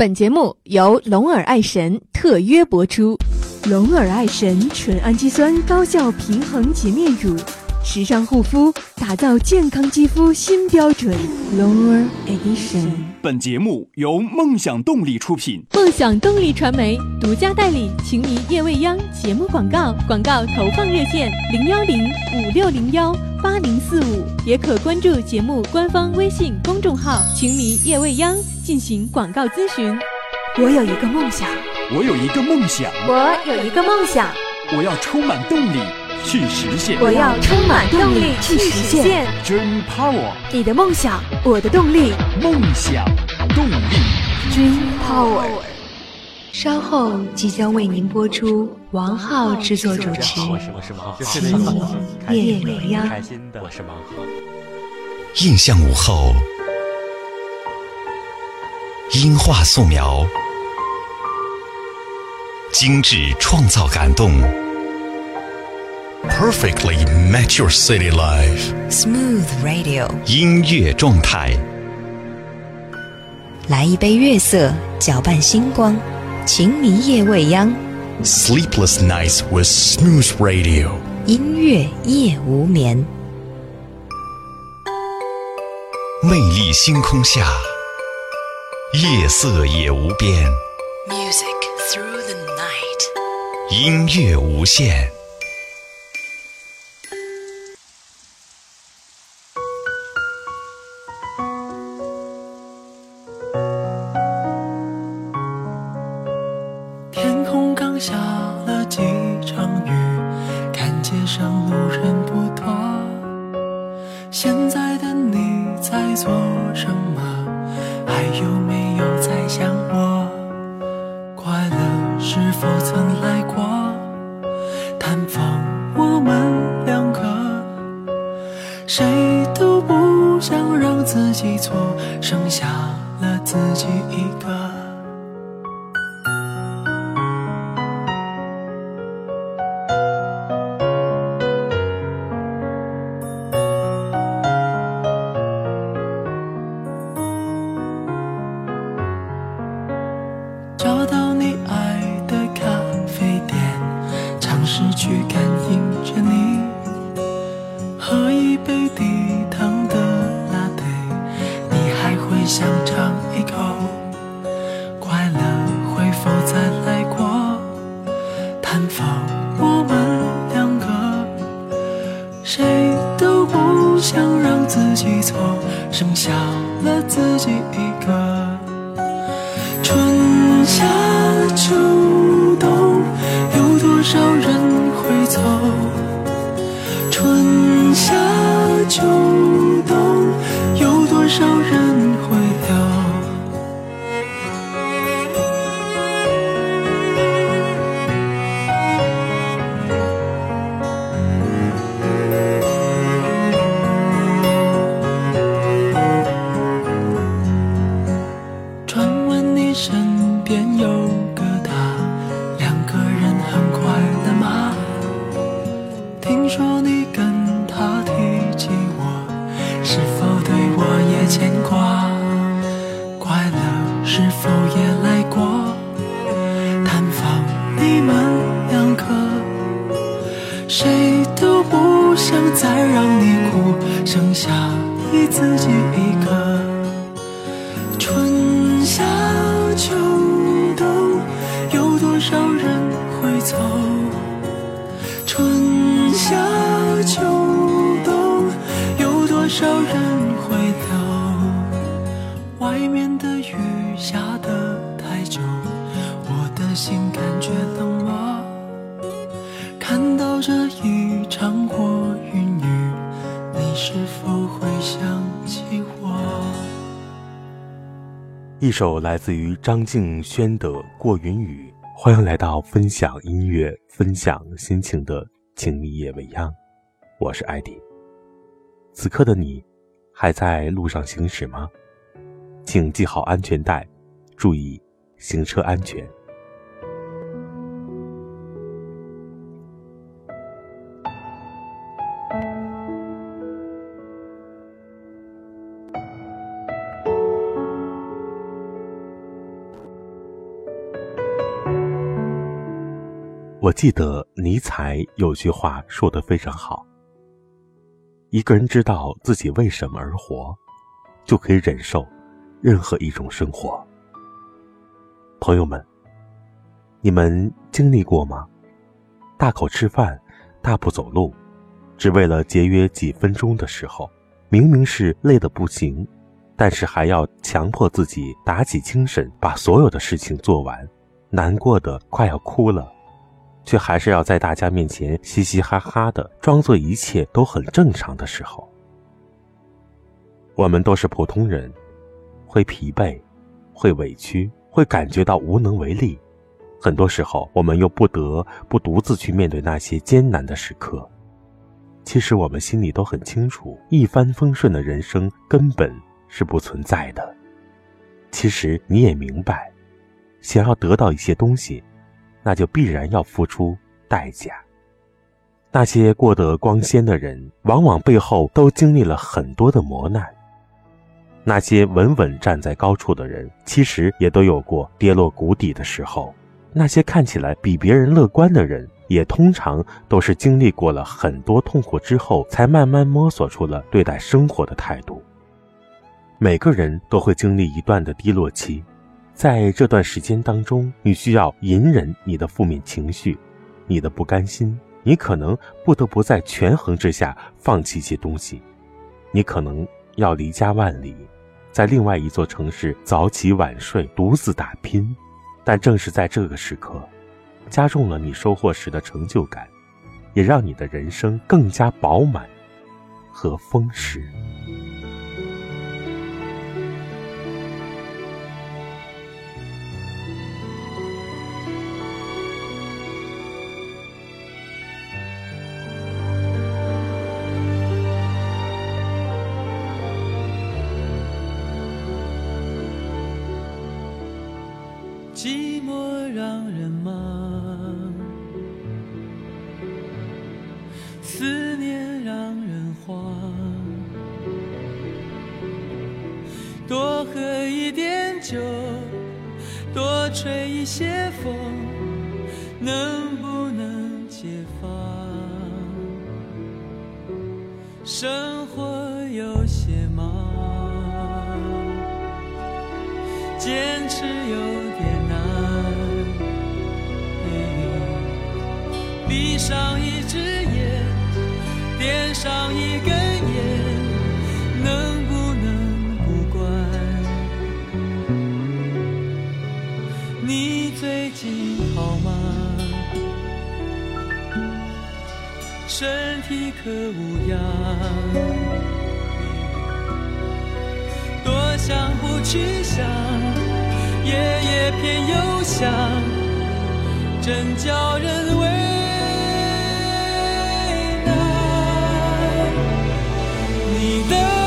本节目由龙耳爱神特约播出，龙耳爱神纯氨基酸高效平衡洁面乳。时尚护肤，打造健康肌肤新标准。Lower Edition。本节目由梦想动力出品，梦想动力传媒独家代理。情迷夜未央节目广告，广告投放热线零幺零五六零幺八零四五，也可关注节目官方微信公众号“情迷夜未央”进行广告咨询。我有一个梦想，我有一个梦想，我有一个梦想，我要充满动力。去实现，我要充满动力去实现。Dream Power，你的梦想，我的动力。梦想，动力，Dream Power。稍后即将为您播出，王浩制作主持，的，我是王浩。印象午后，音画素描，精致创造感动。Perfectly match your city life. Smooth radio. 音乐状态。来一杯月色，搅拌星光，情迷夜未央。Sleepless nights with smooth radio. 音乐夜无眠。魅力星空下，夜色也无边。Music through the night. 音乐无限。做什么？还有没有在想我？快乐是否曾来？探访我们两个，谁都不想让自己错，剩下了自己一个。春夏秋冬，有多少人会走？春夏秋冬，有多少人？来过，探访你们两个，谁都不想再让你哭，剩下你自己一个。春夏秋冬，有多少人会走？春夏秋冬，有多少人？一首来自于张敬轩的《过云雨》，欢迎来到分享音乐、分享心情的《静谧夜未央》，我是艾迪。此刻的你还在路上行驶吗？请系好安全带，注意行车安全。我记得尼采有句话说的非常好：“一个人知道自己为什么而活，就可以忍受任何一种生活。”朋友们，你们经历过吗？大口吃饭，大步走路，只为了节约几分钟的时候，明明是累得不行，但是还要强迫自己打起精神，把所有的事情做完，难过的快要哭了。却还是要在大家面前嘻嘻哈哈的，装作一切都很正常的时候。我们都是普通人，会疲惫，会委屈，会感觉到无能为力。很多时候，我们又不得不独自去面对那些艰难的时刻。其实，我们心里都很清楚，一帆风顺的人生根本是不存在的。其实你也明白，想要得到一些东西。那就必然要付出代价。那些过得光鲜的人，往往背后都经历了很多的磨难；那些稳稳站在高处的人，其实也都有过跌落谷底的时候；那些看起来比别人乐观的人，也通常都是经历过了很多痛苦之后，才慢慢摸索出了对待生活的态度。每个人都会经历一段的低落期。在这段时间当中，你需要隐忍你的负面情绪，你的不甘心。你可能不得不在权衡之下放弃一些东西，你可能要离家万里，在另外一座城市早起晚睡，独自打拼。但正是在这个时刻，加重了你收获时的成就感，也让你的人生更加饱满和丰实。多吹一些风，能不能解放？生活有些忙，坚持有点难。闭上一只眼，点上一根。一颗无恙？多想不去想，夜夜偏又想，真叫人为难。你的。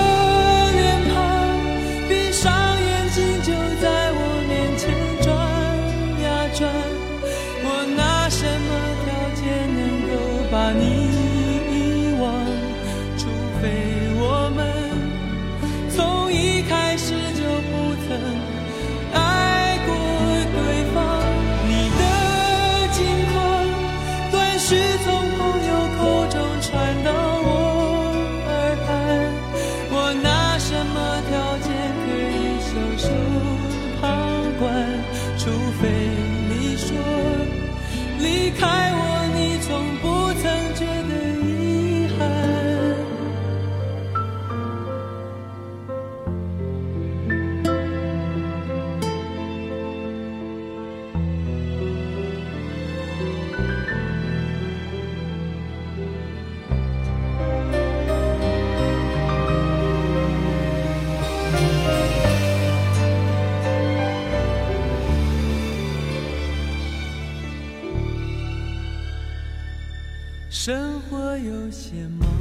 生活有些忙。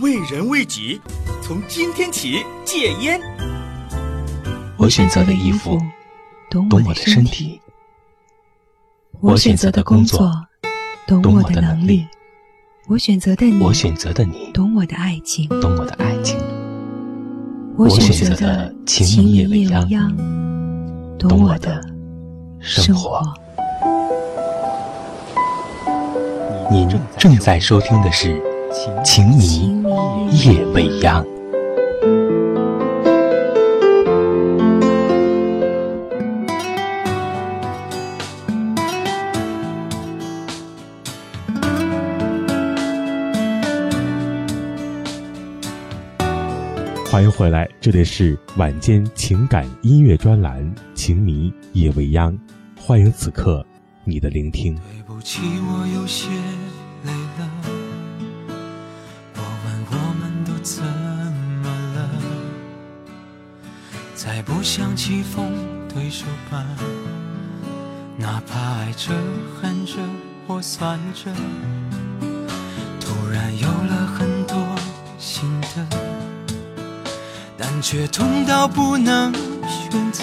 为人为己，从今天起戒烟。我选择的衣服懂我的身体。我选择的工作懂我的能力。我选择的你我选择的你，懂我的爱情，懂我的爱情。我选择的情也未央，懂我的生活。您正在收听的是。情迷夜未央，欢迎回来，这里是晚间情感音乐专栏《情迷夜未央》，欢迎此刻你的聆听。对不起，我有些。像棋逢对手般，哪怕爱着、恨着或算着，突然有了很多新的，但却痛到不能选择。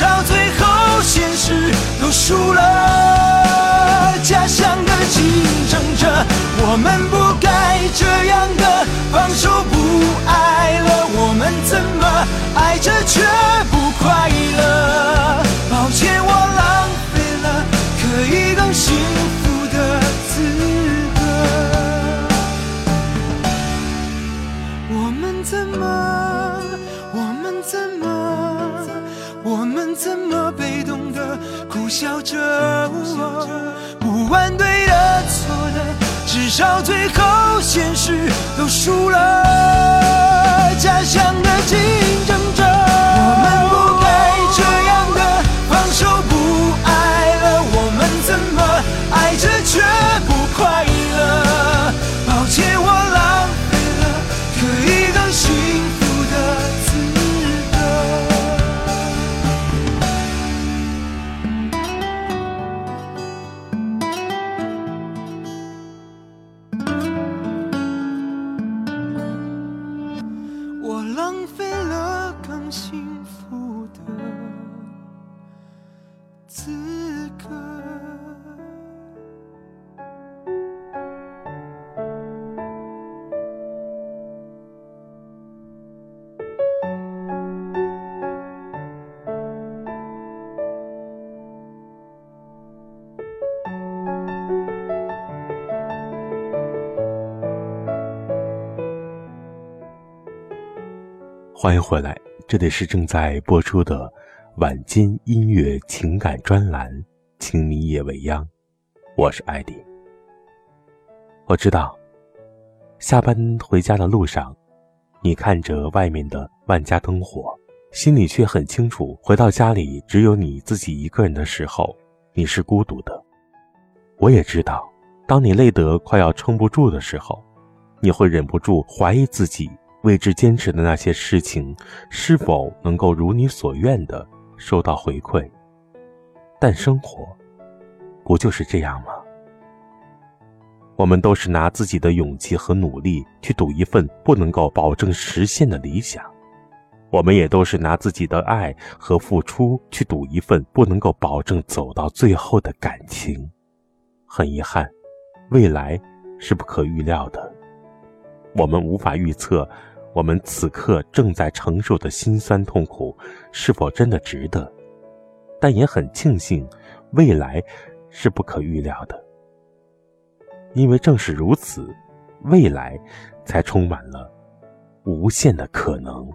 到最后，现实都输了。家乡的竞争者，我们不该这样的放手不爱了。我。最后，现实都输了，家乡。幸福的资格欢迎回来这里是正在播出的晚间音乐情感专栏《请你夜未央》，我是艾迪。我知道，下班回家的路上，你看着外面的万家灯火，心里却很清楚，回到家里只有你自己一个人的时候，你是孤独的。我也知道，当你累得快要撑不住的时候，你会忍不住怀疑自己。为之坚持的那些事情，是否能够如你所愿的收到回馈？但生活不就是这样吗？我们都是拿自己的勇气和努力去赌一份不能够保证实现的理想，我们也都是拿自己的爱和付出去赌一份不能够保证走到最后的感情。很遗憾，未来是不可预料的，我们无法预测。我们此刻正在承受的辛酸痛苦，是否真的值得？但也很庆幸，未来是不可预料的，因为正是如此，未来才充满了无限的可能。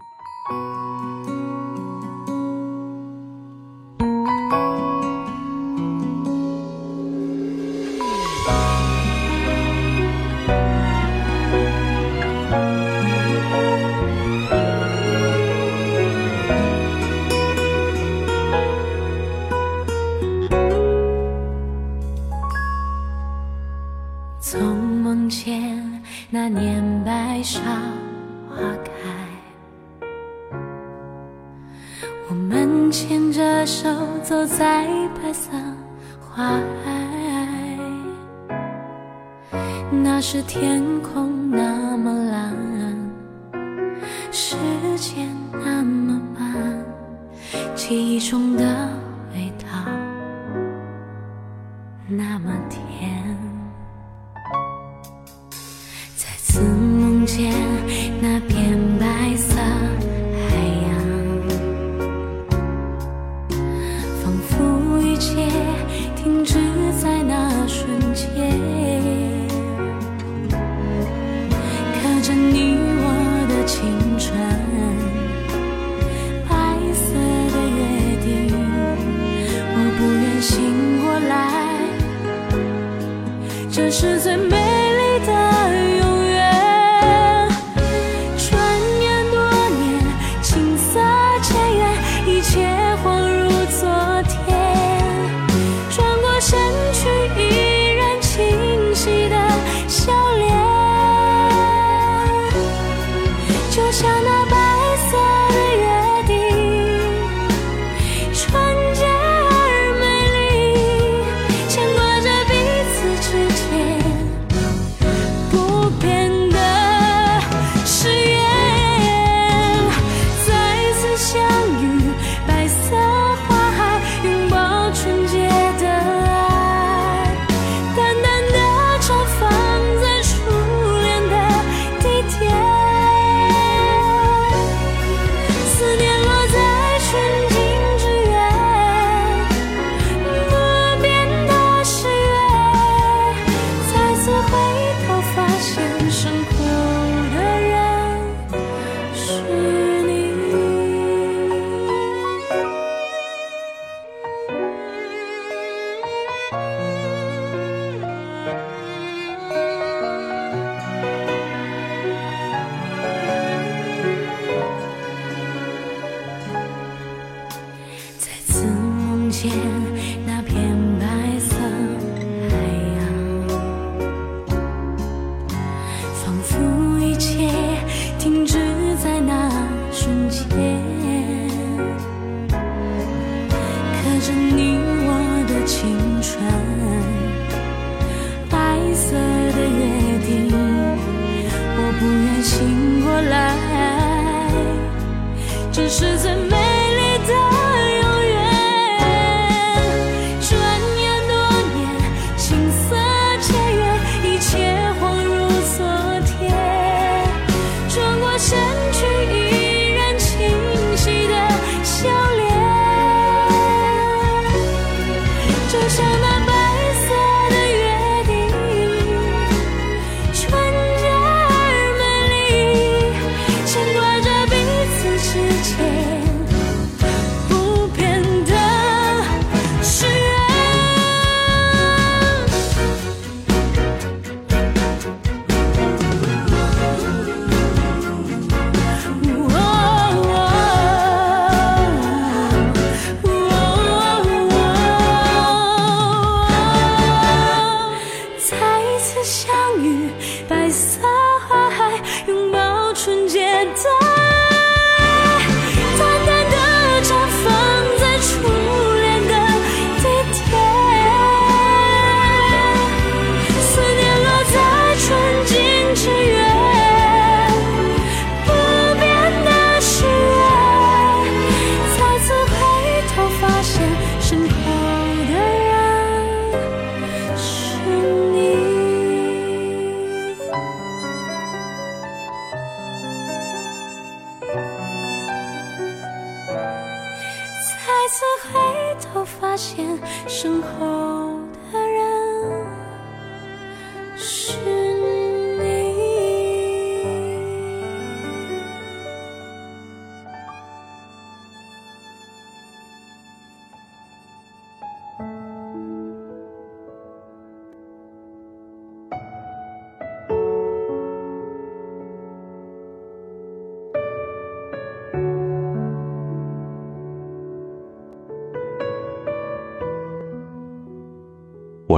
次回头发现身后。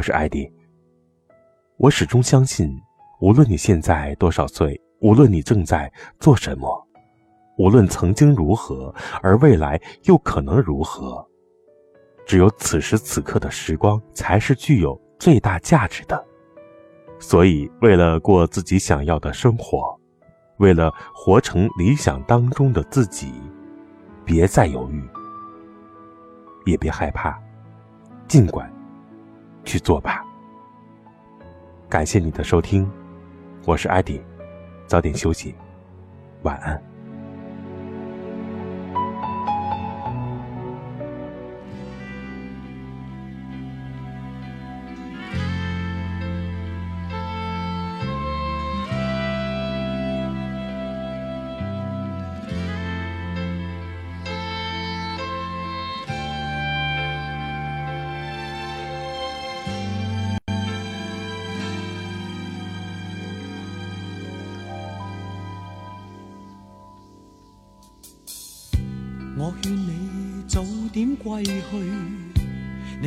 是艾迪。我始终相信，无论你现在多少岁，无论你正在做什么，无论曾经如何，而未来又可能如何，只有此时此刻的时光才是具有最大价值的。所以，为了过自己想要的生活，为了活成理想当中的自己，别再犹豫，也别害怕，尽管。去做吧。感谢你的收听，我是艾迪，早点休息，晚安。